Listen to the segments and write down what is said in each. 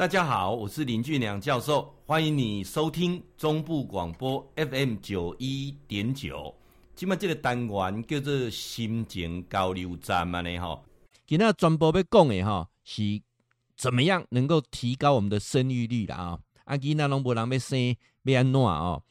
大家好，我是林俊良教授，欢迎你收听中部广播 FM 九一点九。今麦这个单元叫做心情交流站嘛呢哈。今天专播要讲的哈是怎么样能够提高我们的生育率啦啊？啊，囡仔拢无人要生，要安怎哦？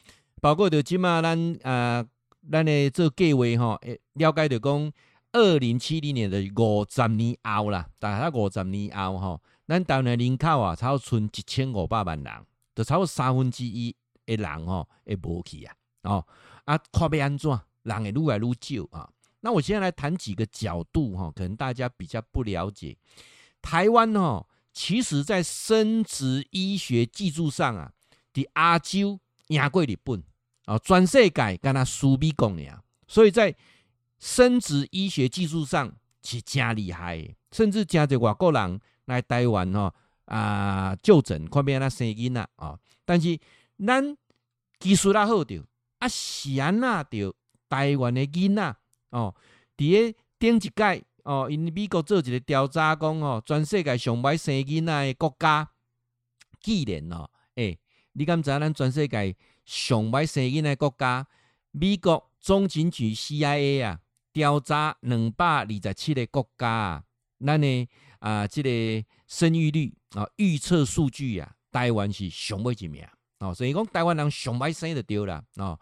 包括着今麦咱啊，咱的这个计划哈，了解着讲二零七零年的五十年后啦，大概五十年后哈。咱台湾人口啊，差不多剩一千五百万人，就差不多三分之一的人吼会无去啊，哦啊，看要安怎，人会愈来愈少啊。那我现在来谈几个角度哈，可能大家比较不了解。台湾哈，其实在生殖医学技术上啊，伫亚洲赢过日本啊，全世界敢若输美国尔，所以在生殖医学技术上是真厉害，甚至真侪外国人。来台湾吼啊，就诊看要安怎生囡仔啊，但是咱技术也好着啊，是安怎着台湾的囡仔哦，伫诶顶一届哦，因美国做一个调查讲哦，全世界上歹生囡仔的国家，既然哦，诶、你敢知咱全世界上歹生囡仔的国家？美国中情局 CIA 啊，调查两百二十七个国家啊，咱呢？啊，这个生育率啊，预测数据啊，台湾是上尾一名哦，所以讲台湾人上歹生就对啦哦。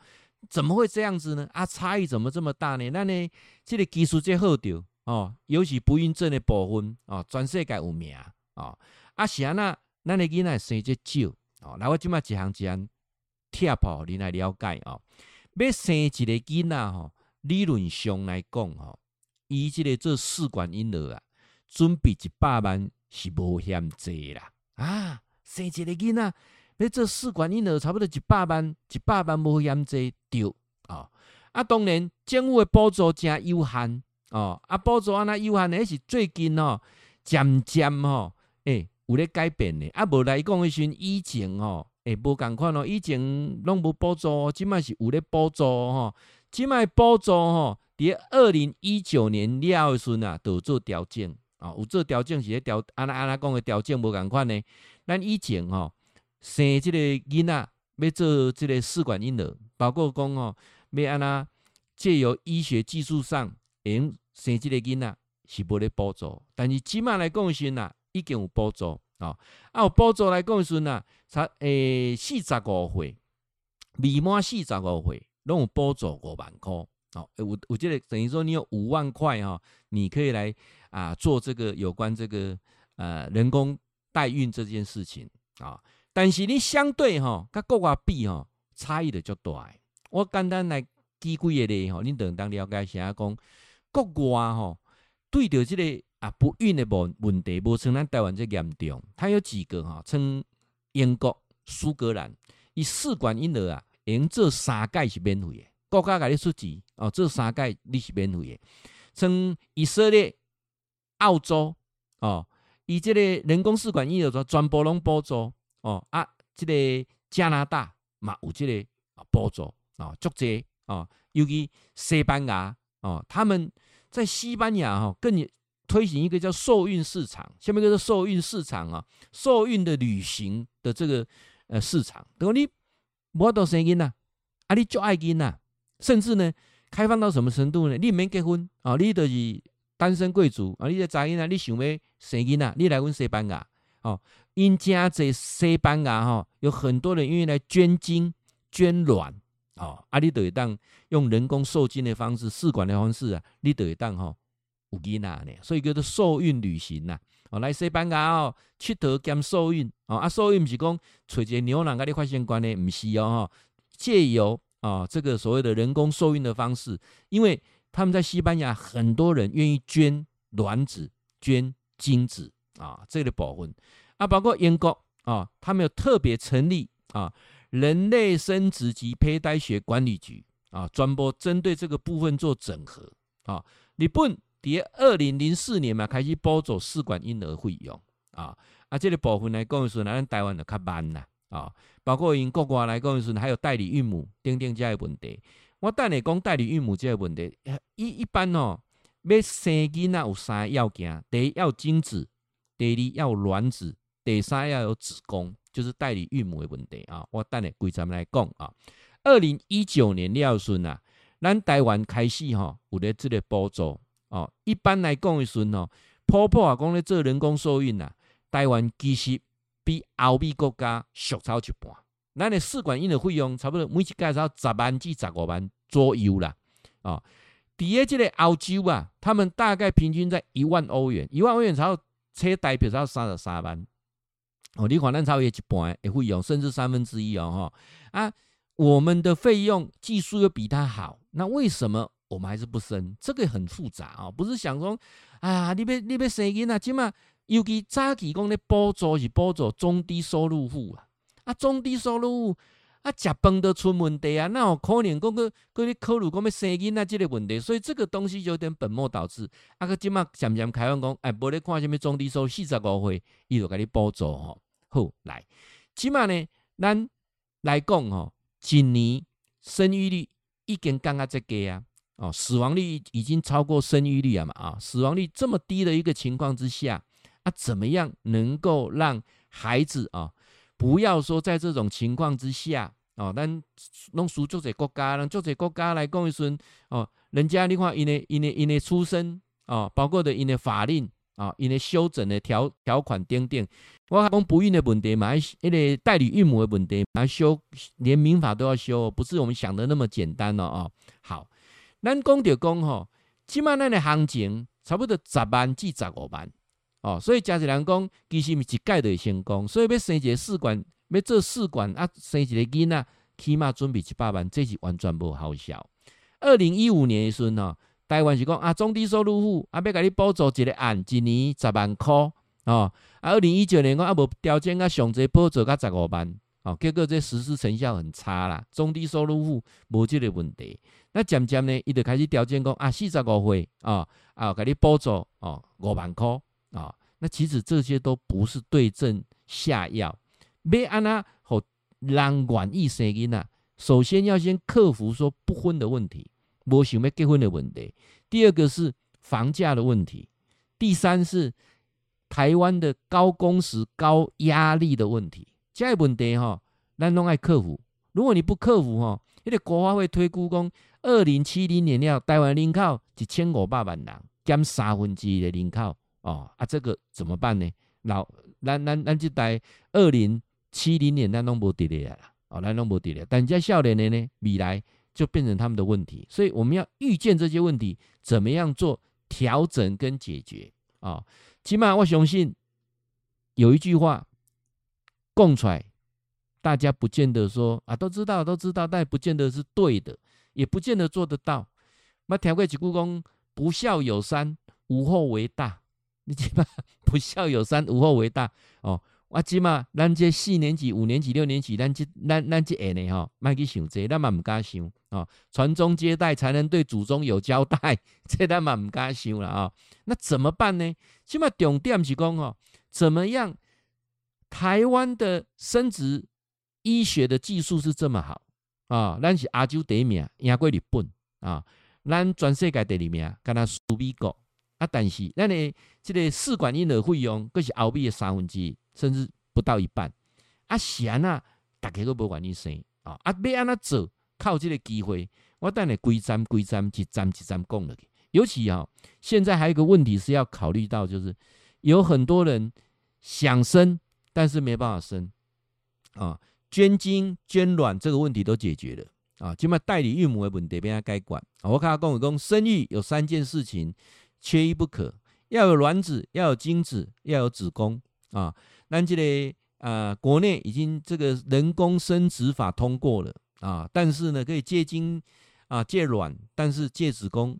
怎么会这样子呢？啊，差异怎么这么大呢？那呢，这个技术最好着哦，尤其不孕症的部分哦，全世界有名哦。啊，是安那，咱的囡仔生这少哦。来，我今麦一项一项贴破你来了解哦。要生一个囡仔吼，理论上来讲吼，伊这个做试管婴儿啊。准备一百万是无嫌济啦啊！生一个囡仔，要做试管婴儿，差不多一百万，一百万无嫌济对啊！啊，当然政府的补助真有限哦。啊，补助安那有限，迄是最近哦，渐渐吼，诶、欸，有咧改变的。啊，无来讲迄时以前吼，诶、无共款咯。以前拢无补助，即摆是有咧补助吼。即摆补助吼，伫二零一九年了诶时阵啊，都做调整。啊，有做调整是咧调，安那安那讲诶调整无共款呢？咱以前吼生即个囡仔要做即个试管婴儿，包括讲吼要安那借由医学技术上用生即个囡仔是无咧补助，但是起码来讲时呐，已经有补助啊。啊，有补助来讲时呐，才诶四十五岁未满四十五岁拢有补助五万块。哦，有有即个等于说你有五万块哈，你可以来。啊，做这个有关这个呃人工代孕这件事情啊，但是你相对哈，跟国外比哈，差异的较大。我简单来举几个例哈，你等当了解一下讲，国外哈对着这个啊不孕的问问题，无像咱台湾这严重。它有几个哈，称英国苏格兰，以试管婴儿啊，用这三届是免费的，国家给你出钱哦，这三届你是免费的，称以色列。澳洲哦，以这个人工试管婴儿做全部拢补助哦啊，这个加拿大嘛有这个补助啊，足济啊，尤其西班牙哦，他们在西班牙哈更推行一个叫受孕市场，下面叫做受孕市场啊，受孕的旅行的这个呃市场，等于你无多生囡呐，啊你就爱囡呐，甚至呢开放到什么程度呢？你免结婚啊，你就是。单身贵族啊，你在查囡仔，你想要生囡仔，你来阮西班牙哦。因家在西班牙哦，有很多人愿意来捐精捐卵哦。啊，你就会当用人工受精的方式、试管的方式啊，你就会当吼有囡仔呢。所以叫做受孕旅行呐。哦，来西班牙哦，佚佗兼受孕哦。啊，受孕不是讲找一个牛郎跟你发生关系，不是哦。借由啊这个所谓的人工受孕的方式，因为。他们在西班牙，很多人愿意捐卵子、捐精子啊，这个部分啊，包括英国啊，他们有特别成立啊，人类生殖及胚胎学管理局啊，专门针对这个部分做整合啊。日本在二零零四年嘛，开始补助试管婴儿费用啊，啊，这个部分来讲是咱台湾的较慢啦啊，包括因国外来讲是还有代理孕母等等这些问题。我等下讲代理孕母这个问题，一一般哦，要生囡仔有三个要件：第一要精子，第二要卵子，第三要有子宫，就是代理孕母的问题啊。我等下归咱们来讲啊。二零一九年了顺啊，咱台湾开始吼有咧这个补助哦。一般来讲的顺哦，婆婆啊讲咧做人工受孕呐，台湾其实比欧美国家俗超一半。咱的试管婴儿费用差不多每一届要十万至十五万左右啦。啊，底下这个欧洲啊，他们大概平均在一万欧元，一万欧元才车代表才三十三万。哦，你看咱差不多一半的费用，甚至三分之一哦，哈啊。我们的费用技术又比他好，那为什么我们还是不生？这个很复杂啊，不是想说啊，你别你别生囡仔，起码尤其早期讲的补助是补助中低收入户啊，啊中低收入啊，食饭都出问题啊，那有可能讲个个你考虑讲要生囡仔这个问题，所以这个东西就有点本末倒置。啊，个起码渐渐开放讲，哎，无咧看什么中低收入四十五岁，伊就给你补助吼。好，来，起码呢，咱来讲吼。今年生育率已经降到这个啊，哦，死亡率已经超过生育率啊嘛，啊，死亡率这么低的一个情况之下，啊，怎么样能够让孩子啊，不要说在这种情况之下，哦，咱弄输做这国家，让做这国家来讲一声，哦，人家你看因为因为因为出生，哦，包括的因为法令。啊，因为修整的条条款等等，我讲不孕的问题嘛，因为代理孕母的问题嘛，修连民法都要修，不是我们想的那么简单了啊。好，咱讲就讲吼，起码咱的行情差不多十万至十五万哦，所以假设人讲，其实毋是一届就会成功，所以要生一个试管，要做试管啊，生一个囡仔，起码准备一百万，这是完全无好笑。二零一五年的时候台湾是讲啊，中低收入户啊，要给你补助一个案，一年十万块哦。啊，二零一九年讲啊，无条件啊，上济补助甲十五万哦。结果这实施成效很差啦，中低收入户无这个问题。那渐渐呢，伊就开始条件讲啊，四十五岁啊，啊，给你补助哦，五万块啊。那其实这些都不是对症下药，要安那好人愿意生囡仔，首先要先克服说不婚的问题。无想要结婚的问题，第二个是房价的问题，第三是台湾的高工时、高压力的问题。这个问题哈，咱拢爱克服。如果你不克服哈，那个国发会推估讲，二零七零年了，台湾人口一千五百万人，减三分之一的人口哦，啊，这个怎么办呢？老，咱咱咱这代二零七零年咱拢无得了啦，哦，咱拢无得了。但这少年的呢，未来。就变成他们的问题，所以我们要预见这些问题，怎么样做调整跟解决啊？起码我相信有一句话供出来，大家不见得说啊，都知道都知道，但不见得是对的，也不见得做得到。那调过几故宫，不孝有三，无后为大。你起码 不孝有三，无后为大哦。我即嘛，咱这四年级、五年级、六年级，咱这咱咱这下呢吼，莫去想这，咱嘛唔敢想哦。传宗接代才能对祖宗有交代，这咱嘛唔敢想了啊、那怎么办呢？起码重点是讲哦，怎么样？台湾的生殖医学的技术是这么好啊，咱是亚洲第一名，赢过日本啊，咱全世界第二名，跟他输美国啊。但是咱的这个试管婴儿费用，佫是澳币的三分之一。甚至不到一半，啊，闲啊，大家都不愿意生啊，啊，要安怎做？靠这个机会，我等下规站规站一站一站讲落去。尤其啊，现在还有一个问题是要考虑到，就是有很多人想生，但是没办法生啊，捐精捐卵这个问题都解决了啊，起码代理孕母的问题变该管。我跟他讲讲，生育有三件事情缺一不可，要有卵子，要有精子，要有子宫啊。咱这个啊，国内已经这个人工生殖法通过了啊，但是呢，可以借精啊，借卵，但是借子宫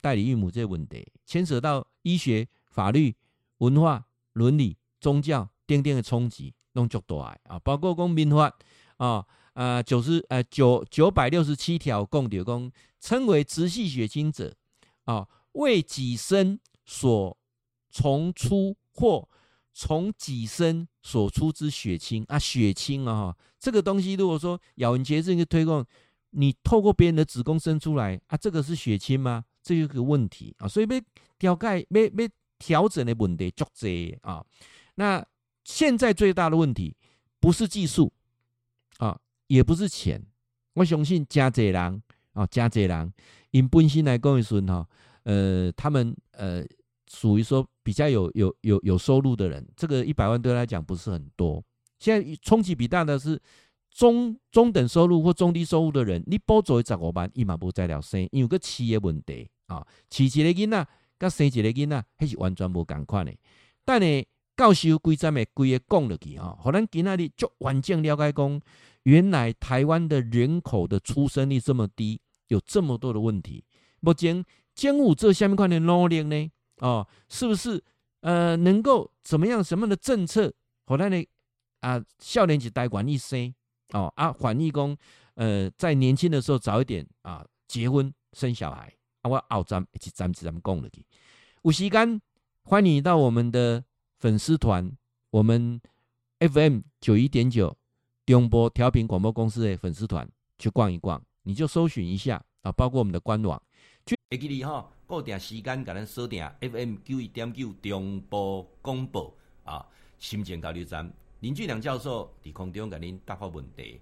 代理孕母这个问题，牵扯到医学、法律、文化、伦理、宗教等等的冲击，弄足大啊，包括讲民法啊啊九十呃九九百六十七条讲的讲，称为直系血亲者啊，为己身所从出或。从己身所出之血亲啊，血亲啊，这个东西如果说咬文嚼字去推广，你透过别人的子宫生出来啊，这个是血亲吗？这有个问题啊，所以被调解、被被调整的问题足多啊。那现在最大的问题不是技术啊，也不是钱。我相信加济人啊，加济人，因本身来讲的时候，哈，呃，他们呃属于说比较有有有有收入的人，这个一百万对他来讲不是很多。现在冲击比大的是中中等收入或中低收入的人，你补助十五万，伊嘛无再了生，因为个饲的问题啊，饲一个囡仔，甲生一个囡仔，迄是完全无共款的。但呢，教授规站的规个讲落去啊，互咱今仔日就完整了解讲。原来台湾的人口的出生率这么低，有这么多的问题。目前政府做下面块的努力呢？哦，是不是呃能够怎么样？什么样的政策？后来呢啊，少年去代管一生哦啊，反义工呃，在年轻的时候早一点啊结婚生小孩啊，我后站一起站起咱们讲了去。有时间欢迎你到我们的粉丝团，我们 FM 九一点九。中波调频广播公司的粉丝团去逛一逛，你就搜寻一下啊，包括我们的官网。会记哩吼，固定时间，甲咱锁定 FM 九一点九中波广播啊，心情交流站林俊良教授伫空中甲恁答复问题。